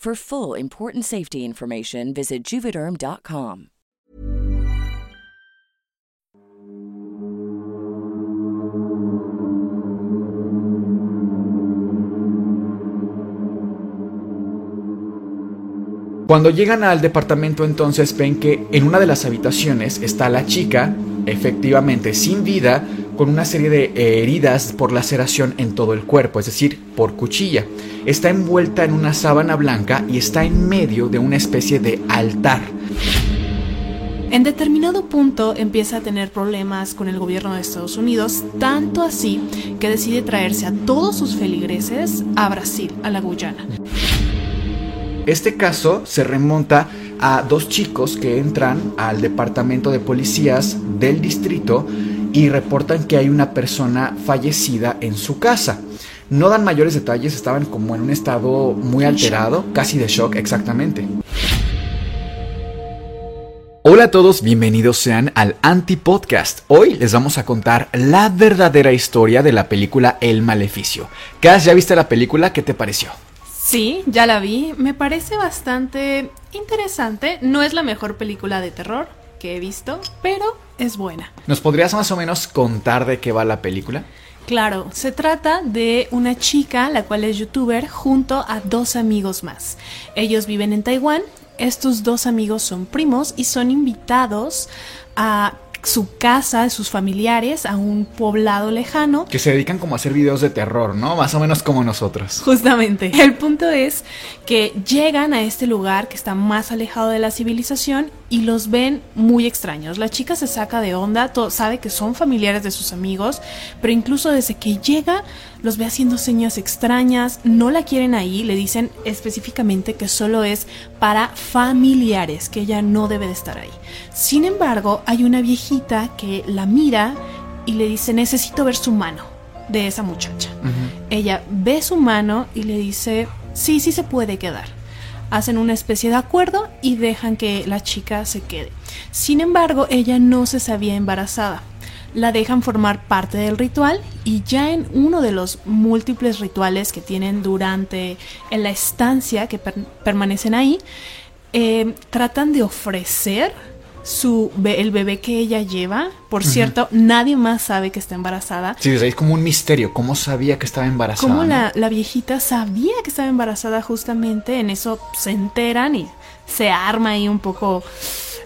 For full important safety information, visit juvederm.com. Cuando llegan al departamento entonces ven que en una de las habitaciones está la chica, efectivamente sin vida, con una serie de eh, heridas por laceración en todo el cuerpo, es decir, por cuchilla. Está envuelta en una sábana blanca y está en medio de una especie de altar. En determinado punto empieza a tener problemas con el gobierno de Estados Unidos, tanto así que decide traerse a todos sus feligreses a Brasil, a la Guyana. Este caso se remonta a dos chicos que entran al departamento de policías del distrito y reportan que hay una persona fallecida en su casa. No dan mayores detalles, estaban como en un estado muy alterado, casi de shock exactamente. Hola a todos, bienvenidos sean al Anti-Podcast. Hoy les vamos a contar la verdadera historia de la película El Maleficio. Cass, ¿ya viste la película? ¿Qué te pareció? Sí, ya la vi. Me parece bastante interesante. No es la mejor película de terror que he visto, pero es buena. ¿Nos podrías más o menos contar de qué va la película? Claro, se trata de una chica, la cual es youtuber, junto a dos amigos más. Ellos viven en Taiwán. Estos dos amigos son primos y son invitados a su casa, de sus familiares, a un poblado lejano. Que se dedican como a hacer videos de terror, ¿no? Más o menos como nosotros. Justamente. El punto es que llegan a este lugar que está más alejado de la civilización y los ven muy extraños. La chica se saca de onda, sabe que son familiares de sus amigos, pero incluso desde que llega los ve haciendo señas extrañas, no la quieren ahí, le dicen específicamente que solo es para familiares, que ella no debe de estar ahí. Sin embargo, hay una viejita que la mira y le dice, necesito ver su mano de esa muchacha. Ella ve su mano y le dice, sí, sí se puede quedar hacen una especie de acuerdo y dejan que la chica se quede. Sin embargo, ella no se sabía embarazada. La dejan formar parte del ritual y ya en uno de los múltiples rituales que tienen durante la estancia que permanecen ahí, eh, tratan de ofrecer su el bebé que ella lleva. Por cierto, nadie más sabe que está embarazada. Sí, es como un misterio. ¿Cómo sabía que estaba embarazada? ¿Cómo la, la viejita sabía que estaba embarazada justamente? En eso se enteran y se arma ahí un poco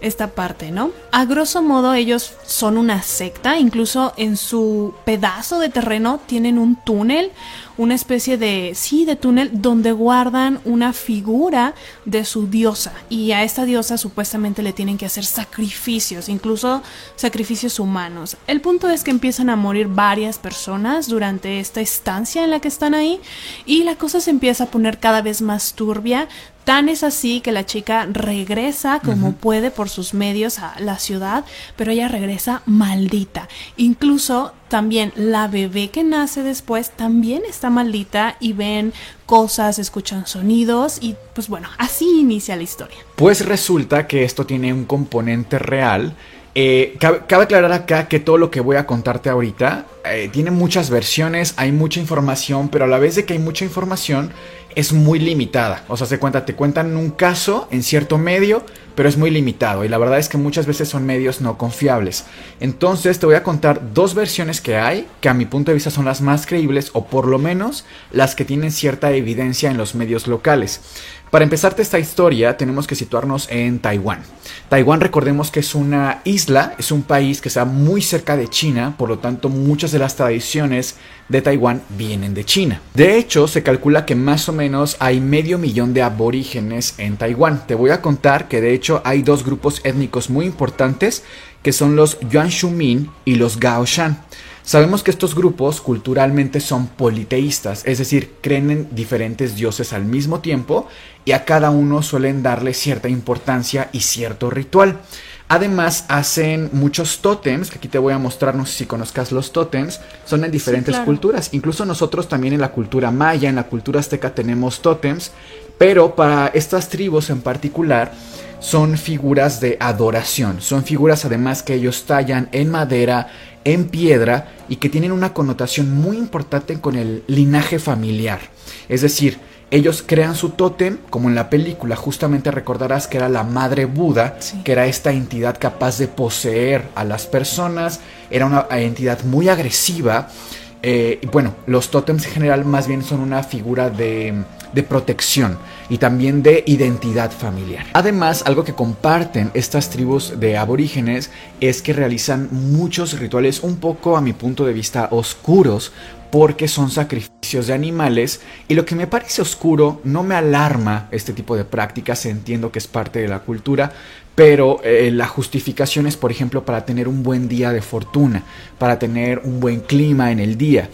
esta parte, ¿no? A grosso modo ellos son una secta, incluso en su pedazo de terreno tienen un túnel, una especie de, sí, de túnel donde guardan una figura de su diosa y a esta diosa supuestamente le tienen que hacer sacrificios, incluso sacrificios humanos. El punto es que empiezan a morir varias personas durante esta estancia en la que están ahí y la cosa se empieza a poner cada vez más turbia, Tan es así que la chica regresa como puede por sus medios a la ciudad, pero ella regresa maldita. Incluso también la bebé que nace después también está maldita y ven cosas, escuchan sonidos y pues bueno, así inicia la historia. Pues resulta que esto tiene un componente real. Eh, cabe, aclarar acá que todo lo que voy a contarte ahorita eh, tiene muchas versiones, hay mucha información, pero a la vez de que hay mucha información, es muy limitada. O sea, se cuenta, te cuentan un caso en cierto medio, pero es muy limitado y la verdad es que muchas veces son medios no confiables. Entonces te voy a contar dos versiones que hay, que a mi punto de vista son las más creíbles o por lo menos las que tienen cierta evidencia en los medios locales. Para empezarte esta historia tenemos que situarnos en Taiwán. Taiwán recordemos que es una isla, es un país que está muy cerca de China, por lo tanto muchas de las tradiciones de Taiwán vienen de China. De hecho, se calcula que más o menos hay medio millón de aborígenes en Taiwán. Te voy a contar que de hecho hay dos grupos étnicos muy importantes que son los Yuan Shumin y los Gaoshan. Sabemos que estos grupos culturalmente son politeístas, es decir, creen en diferentes dioses al mismo tiempo y a cada uno suelen darle cierta importancia y cierto ritual. Además hacen muchos tótems, que aquí te voy a mostrar, no sé si conozcas los tótems, son en diferentes culturas. Incluso nosotros también en la cultura maya, en la cultura azteca tenemos tótems, pero para estas tribus en particular son figuras de adoración, son figuras además que ellos tallan en madera, en piedra y que tienen una connotación muy importante con el linaje familiar. Es decir, ellos crean su tótem, como en la película, justamente recordarás que era la madre Buda, que era esta entidad capaz de poseer a las personas, era una entidad muy agresiva. Eh, y bueno, los tótems en general más bien son una figura de de protección y también de identidad familiar. Además, algo que comparten estas tribus de aborígenes es que realizan muchos rituales un poco a mi punto de vista oscuros porque son sacrificios de animales y lo que me parece oscuro no me alarma este tipo de prácticas, entiendo que es parte de la cultura, pero eh, la justificación es por ejemplo para tener un buen día de fortuna, para tener un buen clima en el día.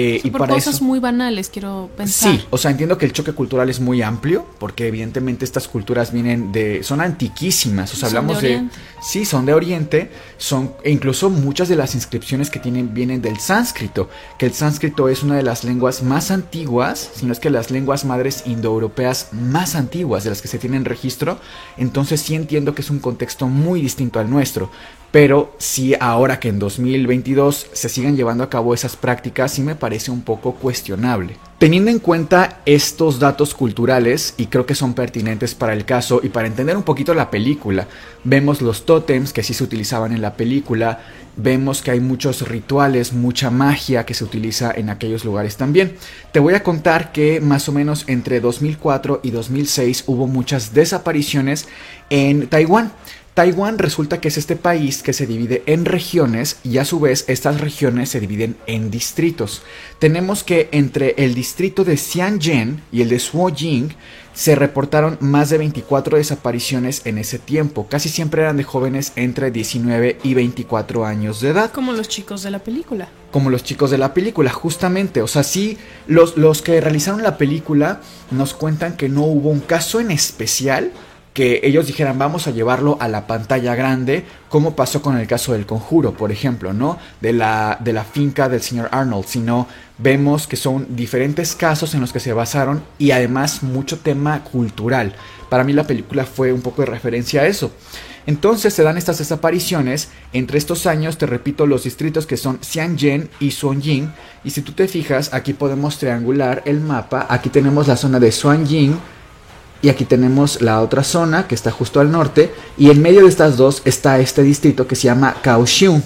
Eh, y por para cosas muy banales, quiero pensar. Sí, o sea, entiendo que el choque cultural es muy amplio, porque evidentemente estas culturas vienen de, son antiquísimas, o sea, hablamos de, sí, son de Oriente, son, e incluso muchas de las inscripciones que tienen vienen del sánscrito, que el sánscrito es una de las lenguas más antiguas, si no es que las lenguas madres indoeuropeas más antiguas de las que se tienen registro, entonces sí entiendo que es un contexto muy distinto al nuestro, pero sí ahora que en 2022 se sigan llevando a cabo esas prácticas, sí me parece un poco cuestionable. Teniendo en cuenta estos datos culturales, y creo que son pertinentes para el caso y para entender un poquito la película, vemos los tótems que sí se utilizaban en la película, vemos que hay muchos rituales, mucha magia que se utiliza en aquellos lugares también. Te voy a contar que más o menos entre 2004 y 2006 hubo muchas desapariciones en Taiwán. Taiwán resulta que es este país que se divide en regiones y a su vez estas regiones se dividen en distritos. Tenemos que entre el distrito de Xianjian y el de Suojing se reportaron más de 24 desapariciones en ese tiempo. Casi siempre eran de jóvenes entre 19 y 24 años de edad. Como los chicos de la película. Como los chicos de la película, justamente. O sea, sí, los, los que realizaron la película nos cuentan que no hubo un caso en especial que ellos dijeran vamos a llevarlo a la pantalla grande, como pasó con el caso del conjuro, por ejemplo, ¿no? De la, de la finca del señor Arnold, sino vemos que son diferentes casos en los que se basaron y además mucho tema cultural. Para mí la película fue un poco de referencia a eso. Entonces se dan estas desapariciones. Entre estos años, te repito, los distritos que son Xianjian y Suanjing. Y si tú te fijas, aquí podemos triangular el mapa. Aquí tenemos la zona de Suanjing y aquí tenemos la otra zona que está justo al norte y en medio de estas dos está este distrito que se llama Kaohsiung.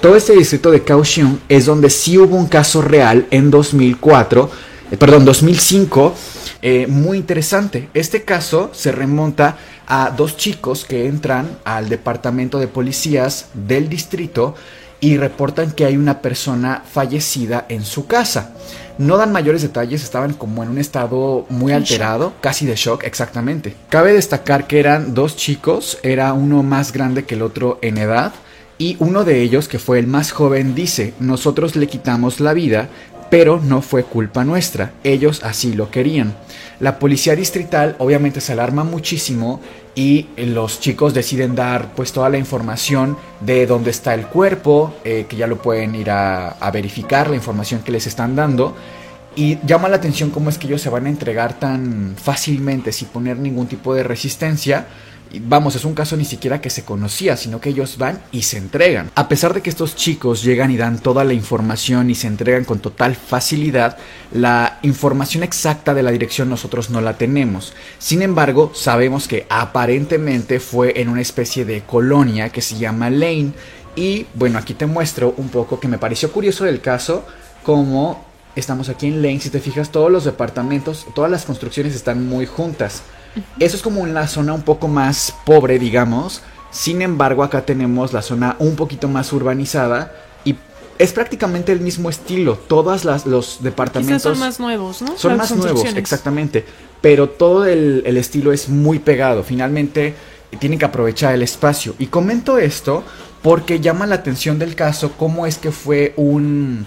Todo este distrito de Kaohsiung es donde sí hubo un caso real en 2004, eh, perdón, 2005, eh, muy interesante. Este caso se remonta a dos chicos que entran al departamento de policías del distrito y reportan que hay una persona fallecida en su casa. No dan mayores detalles, estaban como en un estado muy alterado, casi de shock, exactamente. Cabe destacar que eran dos chicos, era uno más grande que el otro en edad, y uno de ellos, que fue el más joven, dice, nosotros le quitamos la vida, pero no fue culpa nuestra, ellos así lo querían. La policía distrital obviamente se alarma muchísimo y los chicos deciden dar pues toda la información de dónde está el cuerpo, eh, que ya lo pueden ir a, a, verificar, la información que les están dando. Y llama la atención cómo es que ellos se van a entregar tan fácilmente sin poner ningún tipo de resistencia. Vamos, es un caso ni siquiera que se conocía, sino que ellos van y se entregan. A pesar de que estos chicos llegan y dan toda la información y se entregan con total facilidad, la información exacta de la dirección nosotros no la tenemos. Sin embargo, sabemos que aparentemente fue en una especie de colonia que se llama Lane. Y bueno, aquí te muestro un poco que me pareció curioso del caso, como estamos aquí en Lane, si te fijas, todos los departamentos, todas las construcciones están muy juntas. Eso es como una zona un poco más pobre, digamos. Sin embargo, acá tenemos la zona un poquito más urbanizada y es prácticamente el mismo estilo. Todos los departamentos son más nuevos, ¿no? Son más nuevos, exactamente. Pero todo el, el estilo es muy pegado. Finalmente tienen que aprovechar el espacio. Y comento esto porque llama la atención del caso cómo es que fue un,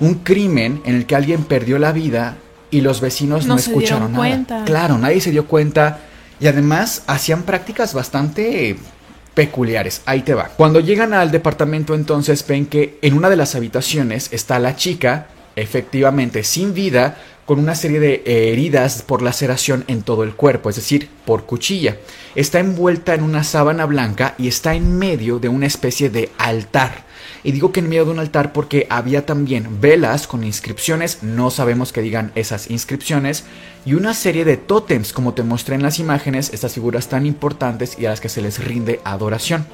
un crimen en el que alguien perdió la vida y los vecinos no, escucharon nada. Cuenta. Claro, nadie se dio cuenta y además hacían prácticas bastante peculiares. Ahí te va. Cuando llegan al departamento entonces ven que en una de las habitaciones está la chica, efectivamente sin vida, con una serie de heridas por laceración en todo el cuerpo, es decir, por cuchilla. Está envuelta en una sábana blanca y está en medio de una especie de altar. Y digo que en medio de un altar porque había también velas con inscripciones, no sabemos que digan esas inscripciones, y una serie de tótems, como te mostré en las imágenes, estas figuras tan importantes y a las que se les rinde adoración.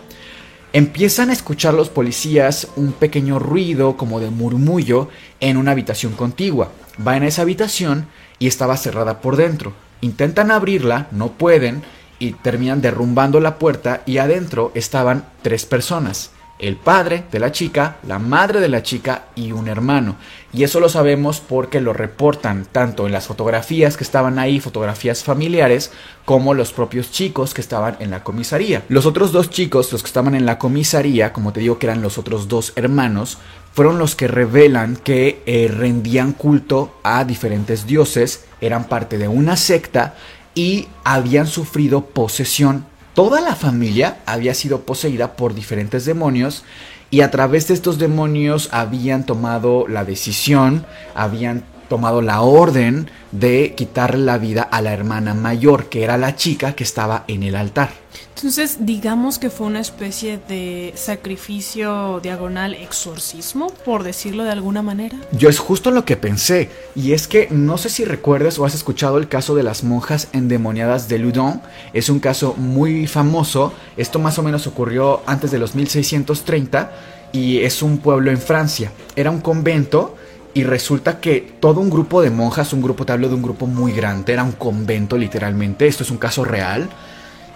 Empiezan a escuchar los policías un pequeño ruido como de murmullo en una habitación contigua. Van a esa habitación y estaba cerrada por dentro. Intentan abrirla, no pueden y terminan derrumbando la puerta y adentro estaban tres personas el padre de la chica, la madre de la chica y un hermano. Y eso lo sabemos porque lo reportan tanto en las fotografías que estaban ahí, fotografías familiares, como los propios chicos que estaban en la comisaría. Los otros dos chicos, los que estaban en la comisaría, como te digo que eran los otros dos hermanos, fueron los que revelan que eh, rendían culto a diferentes dioses, eran parte de una secta y habían sufrido posesión toda la familia había sido poseída por diferentes demonios y a través de estos demonios habían tomado la decisión, habían tomado la orden de quitarle la vida a la hermana mayor, que era la chica que estaba en el altar. Entonces, digamos que fue una especie de sacrificio diagonal exorcismo, por decirlo de alguna manera. Yo es justo lo que pensé, y es que no sé si recuerdas o has escuchado el caso de las monjas endemoniadas de Loudon, es un caso muy famoso, esto más o menos ocurrió antes de los 1630 y es un pueblo en Francia, era un convento y resulta que todo un grupo de monjas, un grupo, te hablo de un grupo muy grande, era un convento literalmente, esto es un caso real,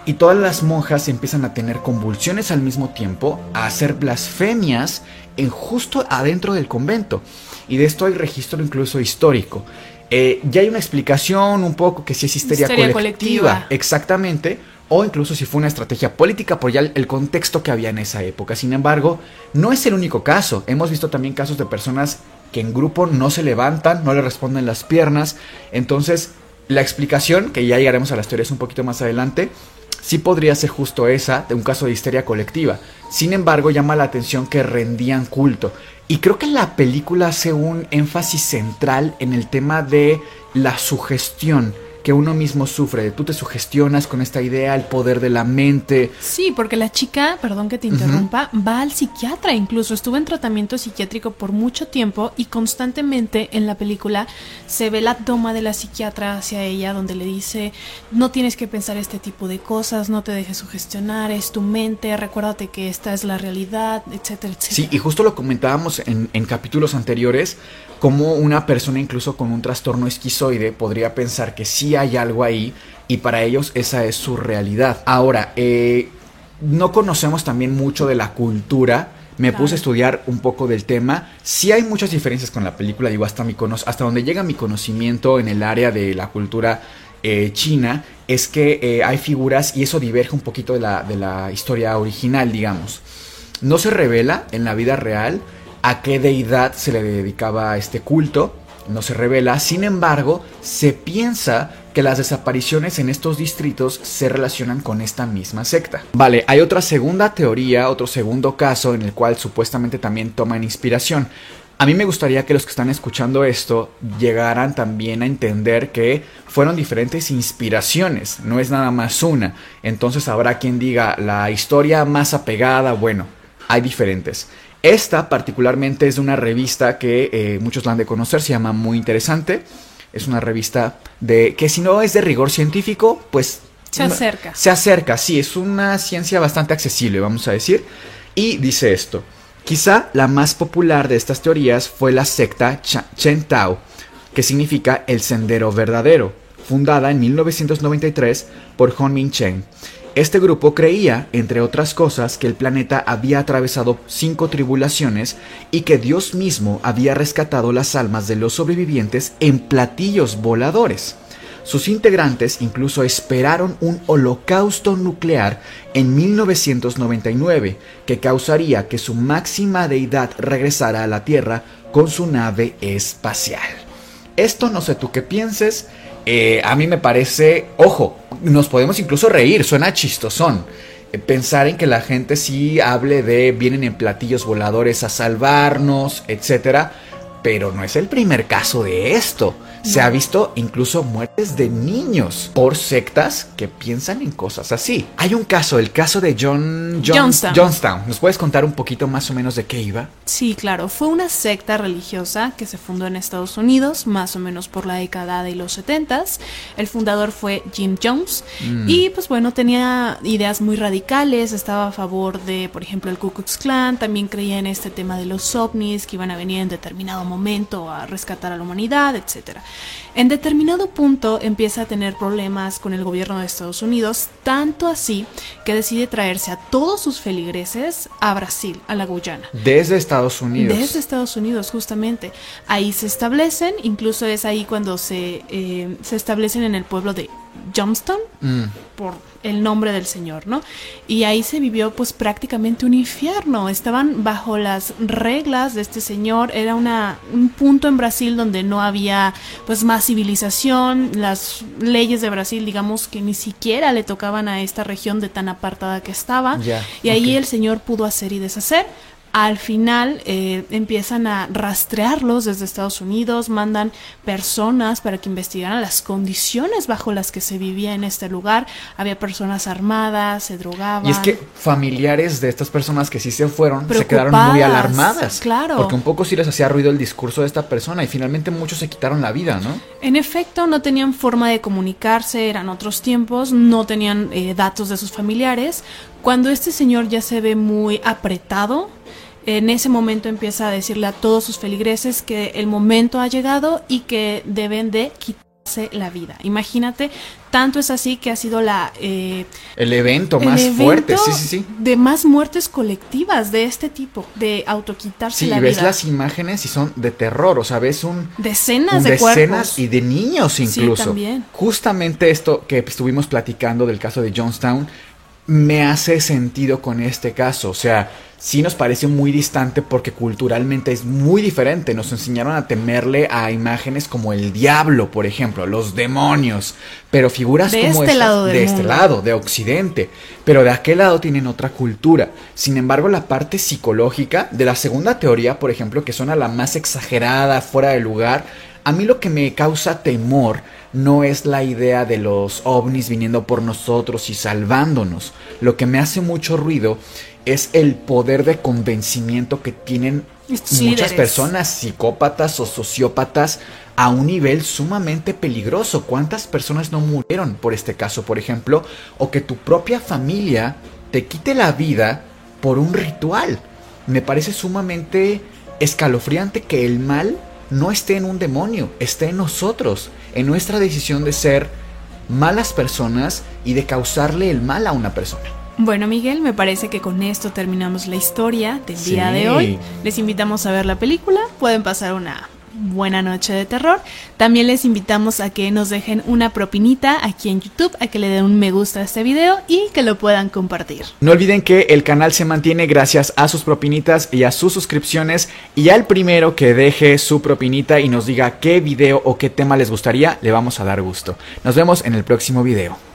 y todas las monjas empiezan a tener convulsiones al mismo tiempo, a hacer blasfemias en justo adentro del convento. Y de esto hay registro incluso histórico. Eh, ya hay una explicación un poco que si es histeria, colectiva, exactamente, o incluso si fue una estrategia política por ya el contexto que había en esa época. Sin embargo, no es el único caso. Hemos visto también casos de personas que en grupo no se levantan, no le responden las piernas. Entonces, la explicación, que ya llegaremos a las teorías un poquito más adelante, sí podría ser justo esa, de un caso de histeria colectiva. Sin embargo, llama la atención que rendían culto. Y creo que la película hace un énfasis central en el tema de la sugestión que uno mismo sufre. Tú te sugestionas con esta idea, el poder de la mente. Sí, porque la chica, perdón que te interrumpa, va al psiquiatra incluso. Estuvo en tratamiento psiquiátrico por mucho tiempo y constantemente en la película se ve la toma de la psiquiatra hacia ella donde le dice, no tienes que pensar este tipo de cosas, no te dejes sugestionar, es tu mente, recuérdate que esta es la realidad, etcétera, etcétera. Sí, y justo lo comentábamos en, en capítulos anteriores como una persona incluso con un trastorno esquizoide podría pensar que sí hay algo ahí y para ellos esa es su realidad. Ahora, eh, no conocemos también mucho de la cultura. Me puse a estudiar un poco del tema. Sí hay muchas diferencias con la película, digo, hasta, mi hasta donde llega mi conocimiento en el área de la cultura eh, china, es que eh, hay figuras y eso diverge un poquito de la, de la historia original, digamos. No se revela en la vida real a qué deidad se le dedicaba este culto, no se revela, sin embargo, se piensa que las desapariciones en estos distritos se relacionan con esta misma secta. Vale, hay otra segunda teoría, otro segundo caso en el cual supuestamente también toman inspiración. A mí me gustaría que los que están escuchando esto llegaran también a entender que fueron diferentes inspiraciones, no es nada más una. Entonces habrá quien diga la historia más apegada, bueno, hay diferentes. Esta particularmente es de una revista que eh, muchos la han de conocer, se llama Muy Interesante. Es una revista de que si no es de rigor científico, pues... Se acerca. Se acerca, sí, es una ciencia bastante accesible, vamos a decir. Y dice esto. Quizá la más popular de estas teorías fue la secta Chen Tao, que significa el sendero verdadero, fundada en 1993 por Min Chen. Este grupo creía, entre otras cosas, que el planeta había atravesado cinco tribulaciones y que Dios mismo había rescatado las almas de los sobrevivientes en platillos voladores. Sus integrantes incluso esperaron un holocausto nuclear en 1999 que causaría que su máxima deidad regresara a la Tierra con su nave espacial. Esto no sé tú qué pienses, eh, a mí me parece, ojo, nos podemos incluso reír, suena chistosón. Eh, pensar en que la gente sí hable de vienen en platillos voladores a salvarnos, etcétera, pero no es el primer caso de esto. Se ha visto incluso muertes de niños por sectas que piensan en cosas así. Hay un caso, el caso de John, Johnstown. ¿Nos puedes contar un poquito más o menos de qué iba? Sí, claro. Fue una secta religiosa que se fundó en Estados Unidos, más o menos por la década de los 70 El fundador fue Jim Jones mm. y pues bueno, tenía ideas muy radicales, estaba a favor de, por ejemplo, el Ku Klux Klan, también creía en este tema de los ovnis que iban a venir en determinado momento a rescatar a la humanidad, etcétera. En determinado punto empieza a tener problemas con el gobierno de Estados Unidos, tanto así que decide traerse a todos sus feligreses a Brasil, a la Guyana. Desde Estados Unidos. Desde Estados Unidos, justamente. Ahí se establecen, incluso es ahí cuando se, eh, se establecen en el pueblo de Johnston, mm. por el nombre del Señor, ¿no? Y ahí se vivió pues prácticamente un infierno. Estaban bajo las reglas de este Señor. Era una, un punto en Brasil donde no había pues más civilización. Las leyes de Brasil, digamos que ni siquiera le tocaban a esta región de tan apartada que estaba. y ahí el Señor pudo hacer y deshacer al final eh, empiezan a rastrearlos desde Estados Unidos, mandan personas para que investigaran las condiciones bajo las que se vivía en este lugar. Había personas armadas, se drogaban. Y es que familiares de estas personas que sí se fueron se quedaron muy alarmadas. Claro. Porque un poco sí les hacía ruido el discurso de esta persona y finalmente muchos se quitaron la vida, ¿no? En efecto, no tenían forma de comunicarse, eran otros tiempos, no tenían eh, datos de sus familiares. Cuando este señor ya se ve muy apretado, en ese momento empieza a decirle a todos sus feligreses que el momento ha llegado y que deben de quitarse la vida. Imagínate, tanto es así que ha sido la... Eh, el evento más fuerte, sí, sí, sí. De más muertes colectivas de este tipo, de autoquitarse la vida. Sí, ves las imágenes y son de terror, o sea, ves un... Decenas de Decenas y de niños incluso. Sí, también. Justamente esto que estuvimos platicando del caso de Johnstown me hace sentido con este caso. O sea, sí nos parece muy distante porque culturalmente es muy diferente. Nos enseñaron a temerle a imágenes como el diablo, por ejemplo, los demonios. Pero figuras como este lado de este lado, de Occidente. Pero de aquel lado tienen otra cultura. Sin embargo, la parte psicológica de la segunda teoría, por ejemplo, que suena la más exagerada, fuera de lugar, a mí lo que me causa temor no es la idea de los ovnis viniendo por nosotros y salvándonos. Lo que me hace mucho ruido es el poder de convencimiento que tienen muchas personas psicópatas o sociópatas a un nivel sumamente peligroso. ¿Cuántas personas no murieron por este caso, por ejemplo? O que tu propia familia te quite la vida por un ritual. Me parece sumamente escalofriante que el mal no esté en un demonio, esté en nosotros, en nuestra decisión de ser malas personas y de causarle el mal a una persona. Bueno, Miguel, me parece que con esto terminamos la historia del día de hoy. Les invitamos a ver la película. Pueden pasar una buena noche de terror. También les invitamos a que nos dejen una propinita aquí en YouTube, a que le den un me gusta a este video y que lo puedan compartir. No olviden que el canal se mantiene gracias a sus propinitas y a sus suscripciones y al primero que deje su propinita y nos diga qué video o qué tema les gustaría, le vamos a dar gusto. Nos vemos en el próximo video.